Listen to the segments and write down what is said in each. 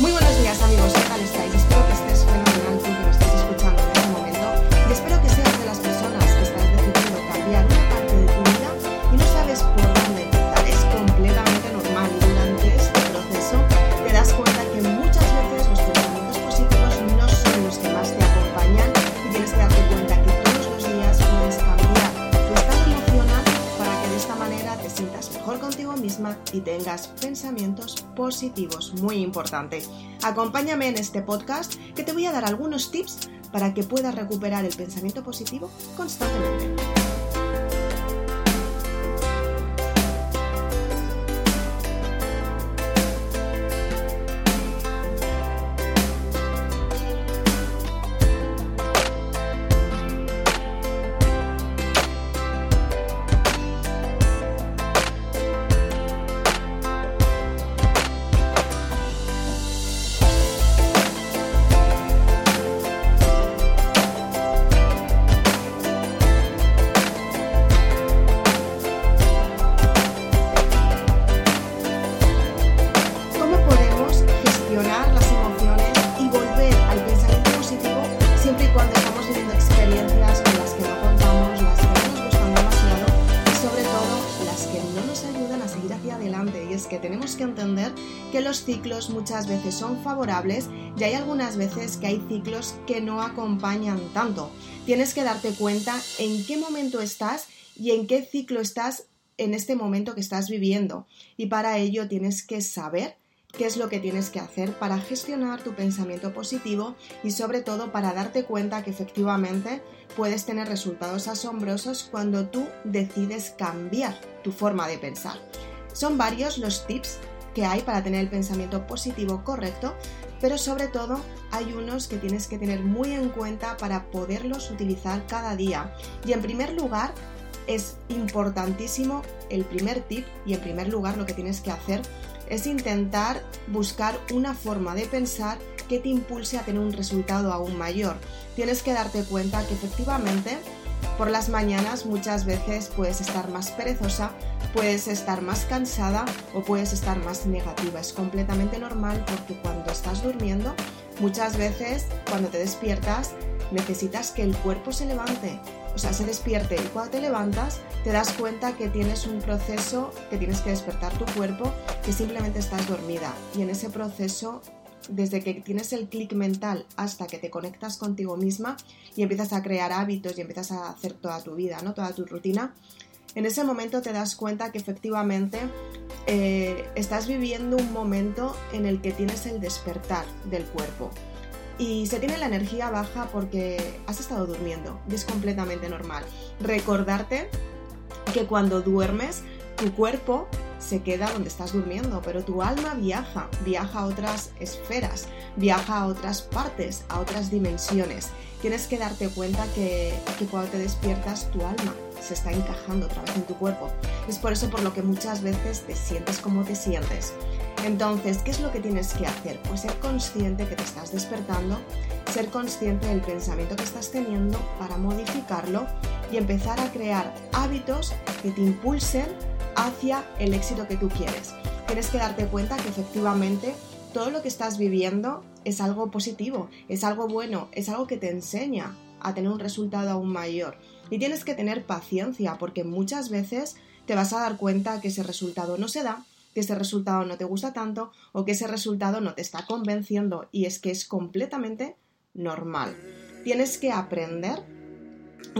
Muy buenas y tengas pensamientos positivos, muy importante. Acompáñame en este podcast que te voy a dar algunos tips para que puedas recuperar el pensamiento positivo constantemente. Los ciclos muchas veces son favorables y hay algunas veces que hay ciclos que no acompañan tanto. Tienes que darte cuenta en qué momento estás y en qué ciclo estás en este momento que estás viviendo. Y para ello tienes que saber qué es lo que tienes que hacer para gestionar tu pensamiento positivo y sobre todo para darte cuenta que efectivamente puedes tener resultados asombrosos cuando tú decides cambiar tu forma de pensar. Son varios los tips que hay para tener el pensamiento positivo correcto, pero sobre todo hay unos que tienes que tener muy en cuenta para poderlos utilizar cada día. Y en primer lugar, es importantísimo el primer tip y en primer lugar lo que tienes que hacer es intentar buscar una forma de pensar que te impulse a tener un resultado aún mayor. Tienes que darte cuenta que efectivamente por las mañanas muchas veces puedes estar más perezosa, puedes estar más cansada o puedes estar más negativa. Es completamente normal porque cuando estás durmiendo, muchas veces cuando te despiertas necesitas que el cuerpo se levante, o sea, se despierte y cuando te levantas te das cuenta que tienes un proceso que tienes que despertar tu cuerpo, que simplemente estás dormida y en ese proceso desde que tienes el clic mental hasta que te conectas contigo misma y empiezas a crear hábitos y empiezas a hacer toda tu vida, ¿no? toda tu rutina, en ese momento te das cuenta que efectivamente eh, estás viviendo un momento en el que tienes el despertar del cuerpo. Y se tiene la energía baja porque has estado durmiendo y es completamente normal. Recordarte que cuando duermes, tu cuerpo se queda donde estás durmiendo, pero tu alma viaja, viaja a otras esferas, viaja a otras partes, a otras dimensiones. Tienes que darte cuenta que, que cuando te despiertas tu alma se está encajando otra vez en tu cuerpo. Es por eso por lo que muchas veces te sientes como te sientes. Entonces, ¿qué es lo que tienes que hacer? Pues ser consciente que te estás despertando, ser consciente del pensamiento que estás teniendo para modificarlo y empezar a crear hábitos que te impulsen hacia el éxito que tú quieres. Tienes que darte cuenta que efectivamente todo lo que estás viviendo es algo positivo, es algo bueno, es algo que te enseña a tener un resultado aún mayor. Y tienes que tener paciencia porque muchas veces te vas a dar cuenta que ese resultado no se da, que ese resultado no te gusta tanto o que ese resultado no te está convenciendo y es que es completamente normal. Tienes que aprender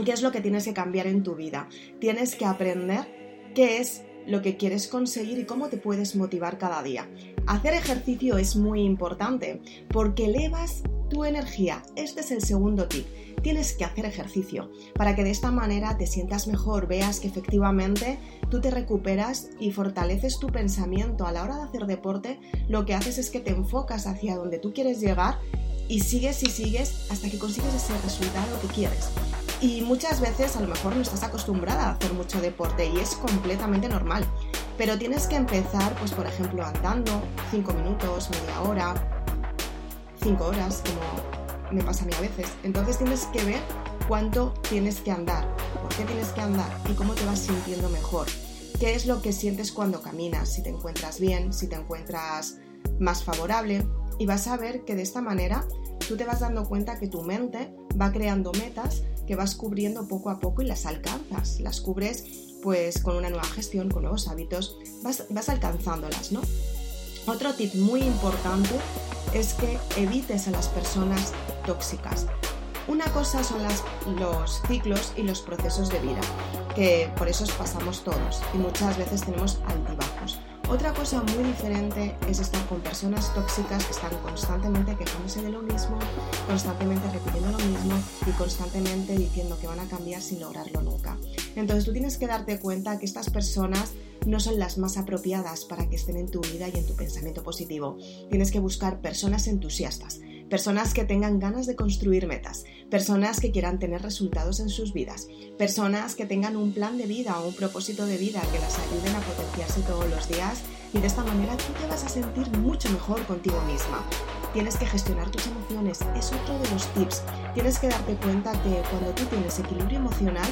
qué es lo que tienes que cambiar en tu vida. Tienes que aprender qué es lo que quieres conseguir y cómo te puedes motivar cada día. Hacer ejercicio es muy importante porque elevas tu energía. Este es el segundo tip. Tienes que hacer ejercicio para que de esta manera te sientas mejor, veas que efectivamente tú te recuperas y fortaleces tu pensamiento. A la hora de hacer deporte, lo que haces es que te enfocas hacia donde tú quieres llegar y sigues y sigues hasta que consigues ese resultado que quieres. Y muchas veces a lo mejor no estás acostumbrada a hacer mucho deporte y es completamente normal. Pero tienes que empezar, pues por ejemplo, andando 5 minutos, media hora, 5 horas, como me pasa a mí a veces. Entonces tienes que ver cuánto tienes que andar, por qué tienes que andar y cómo te vas sintiendo mejor. ¿Qué es lo que sientes cuando caminas? Si te encuentras bien, si te encuentras más favorable. Y vas a ver que de esta manera tú te vas dando cuenta que tu mente va creando metas que vas cubriendo poco a poco y las alcanzas. Las cubres pues con una nueva gestión, con nuevos hábitos, vas, vas alcanzándolas, ¿no? Otro tip muy importante es que evites a las personas tóxicas. Una cosa son los ciclos y los procesos de vida, que por eso pasamos todos y muchas veces tenemos altibajos. Otra cosa muy diferente es estar con personas tóxicas que están constantemente quejándose de lo mismo, constantemente repitiendo lo mismo y constantemente diciendo que van a cambiar sin lograrlo nunca. Entonces tú tienes que darte cuenta que estas personas no son las más apropiadas para que estén en tu vida y en tu pensamiento positivo. Tienes que buscar personas entusiastas, personas que tengan ganas de construir metas, personas que quieran tener resultados en sus vidas, personas que tengan un plan de vida o un propósito de vida que las ayuden a potenciarse todos los días y de esta manera tú te vas a sentir mucho mejor contigo misma. Tienes que gestionar tus emociones, es otro de los tips. Tienes que darte cuenta que cuando tú tienes equilibrio emocional,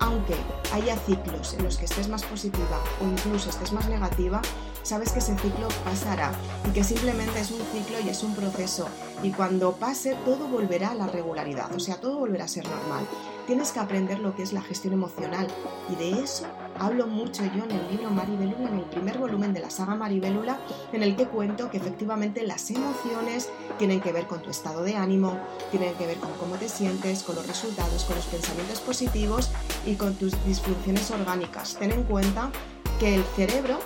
aunque haya ciclos en los que estés más positiva o incluso estés más negativa, sabes que ese ciclo pasará y que simplemente es un ciclo y es un proceso y cuando pase todo volverá a la regularidad, o sea, todo volverá a ser normal. Tienes que aprender lo que es la gestión emocional y de eso hablo mucho yo en el libro Maribelula, en el primer volumen de la saga Maribelula, en el que cuento que efectivamente las emociones tienen que ver con tu estado de ánimo, tienen que ver con cómo te sientes, con los resultados, con los pensamientos positivos y con tus disfunciones orgánicas. Ten en cuenta que el cerebro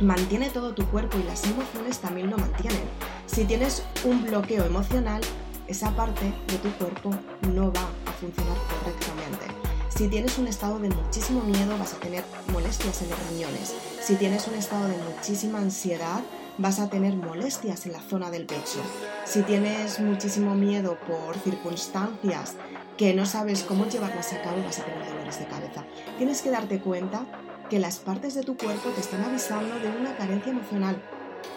mantiene todo tu cuerpo y las emociones también lo mantienen. Si tienes un bloqueo emocional, esa parte de tu cuerpo no va a funcionar correctamente. Si tienes un estado de muchísimo miedo, vas a tener molestias en los riñones. Si tienes un estado de muchísima ansiedad, vas a tener molestias en la zona del pecho. Si tienes muchísimo miedo por circunstancias que no sabes cómo llevarlas a cabo, vas a tener dolores de cabeza. Tienes que darte cuenta que las partes de tu cuerpo te están avisando de una carencia emocional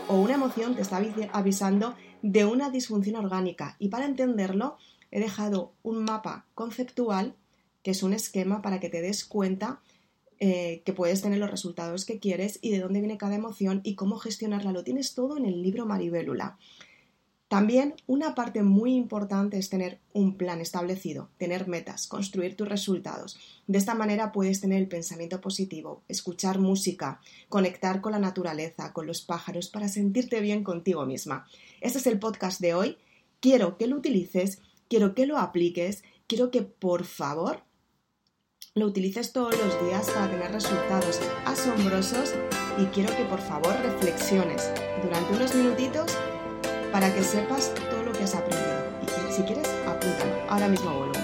o una emoción te está avisando de una disfunción orgánica. Y para entenderlo, he dejado un mapa conceptual, que es un esquema para que te des cuenta eh, que puedes tener los resultados que quieres y de dónde viene cada emoción y cómo gestionarla. Lo tienes todo en el libro Maribélula. También una parte muy importante es tener un plan establecido, tener metas, construir tus resultados. De esta manera puedes tener el pensamiento positivo, escuchar música, conectar con la naturaleza, con los pájaros, para sentirte bien contigo misma. Este es el podcast de hoy. Quiero que lo utilices, quiero que lo apliques, quiero que por favor lo utilices todos los días para tener resultados asombrosos y quiero que por favor reflexiones durante unos minutitos para que sepas todo lo que has aprendido. Y si quieres, apúntalo. Ahora mismo vuelvo.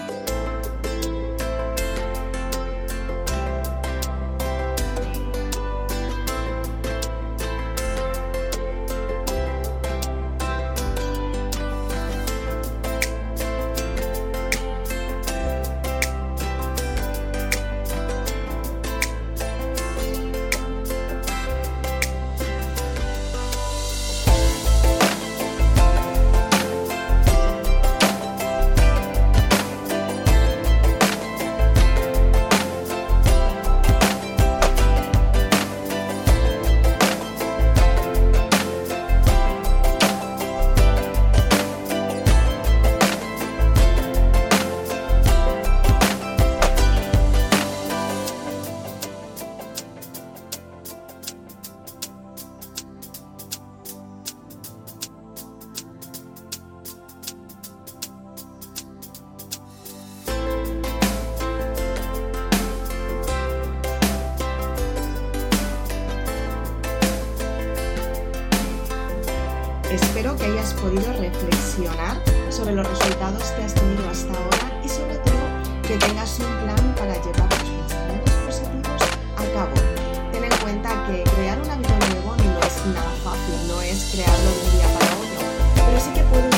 Que tengas un plan para llevar los pensamientos positivos a cabo. Ten en cuenta que crear un hábito nuevo no es nada fácil, no es crearlo de un día para otro, pero sí que puedes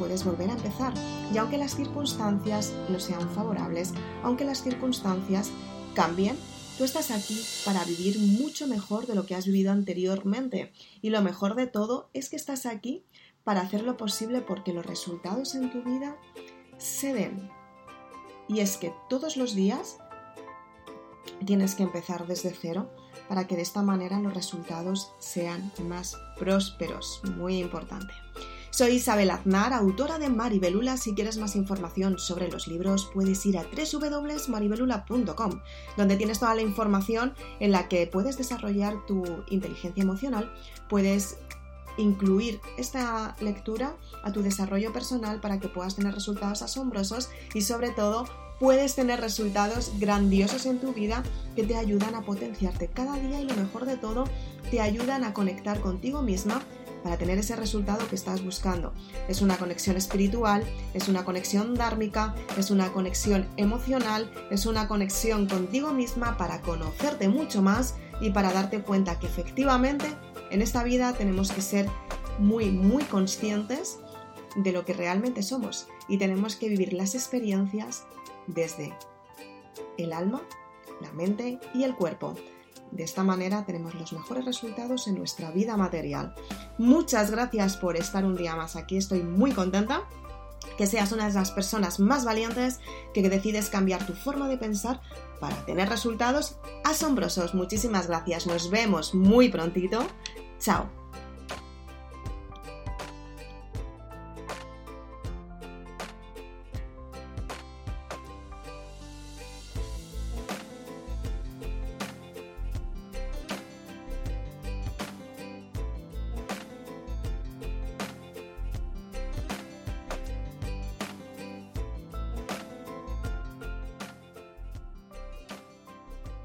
puedes volver a empezar y aunque las circunstancias no sean favorables, aunque las circunstancias cambien, tú estás aquí para vivir mucho mejor de lo que has vivido anteriormente y lo mejor de todo es que estás aquí para hacer lo posible porque los resultados en tu vida se den. Y es que todos los días tienes que empezar desde cero para que de esta manera los resultados sean más prósperos. Muy importante. Soy Isabel Aznar, autora de Maribelula. Si quieres más información sobre los libros, puedes ir a www.maribelula.com, donde tienes toda la información en la que puedes desarrollar tu inteligencia emocional, puedes incluir esta lectura a tu desarrollo personal para que puedas tener resultados asombrosos y sobre todo puedes tener resultados grandiosos en tu vida que te ayudan a potenciarte cada día y lo mejor de todo, te ayudan a conectar contigo misma para tener ese resultado que estás buscando. Es una conexión espiritual, es una conexión dármica, es una conexión emocional, es una conexión contigo misma para conocerte mucho más y para darte cuenta que efectivamente en esta vida tenemos que ser muy, muy conscientes de lo que realmente somos y tenemos que vivir las experiencias desde el alma, la mente y el cuerpo. De esta manera tenemos los mejores resultados en nuestra vida material. Muchas gracias por estar un día más aquí, estoy muy contenta. Que seas una de las personas más valientes que decides cambiar tu forma de pensar para tener resultados asombrosos. Muchísimas gracias, nos vemos muy prontito. Chao.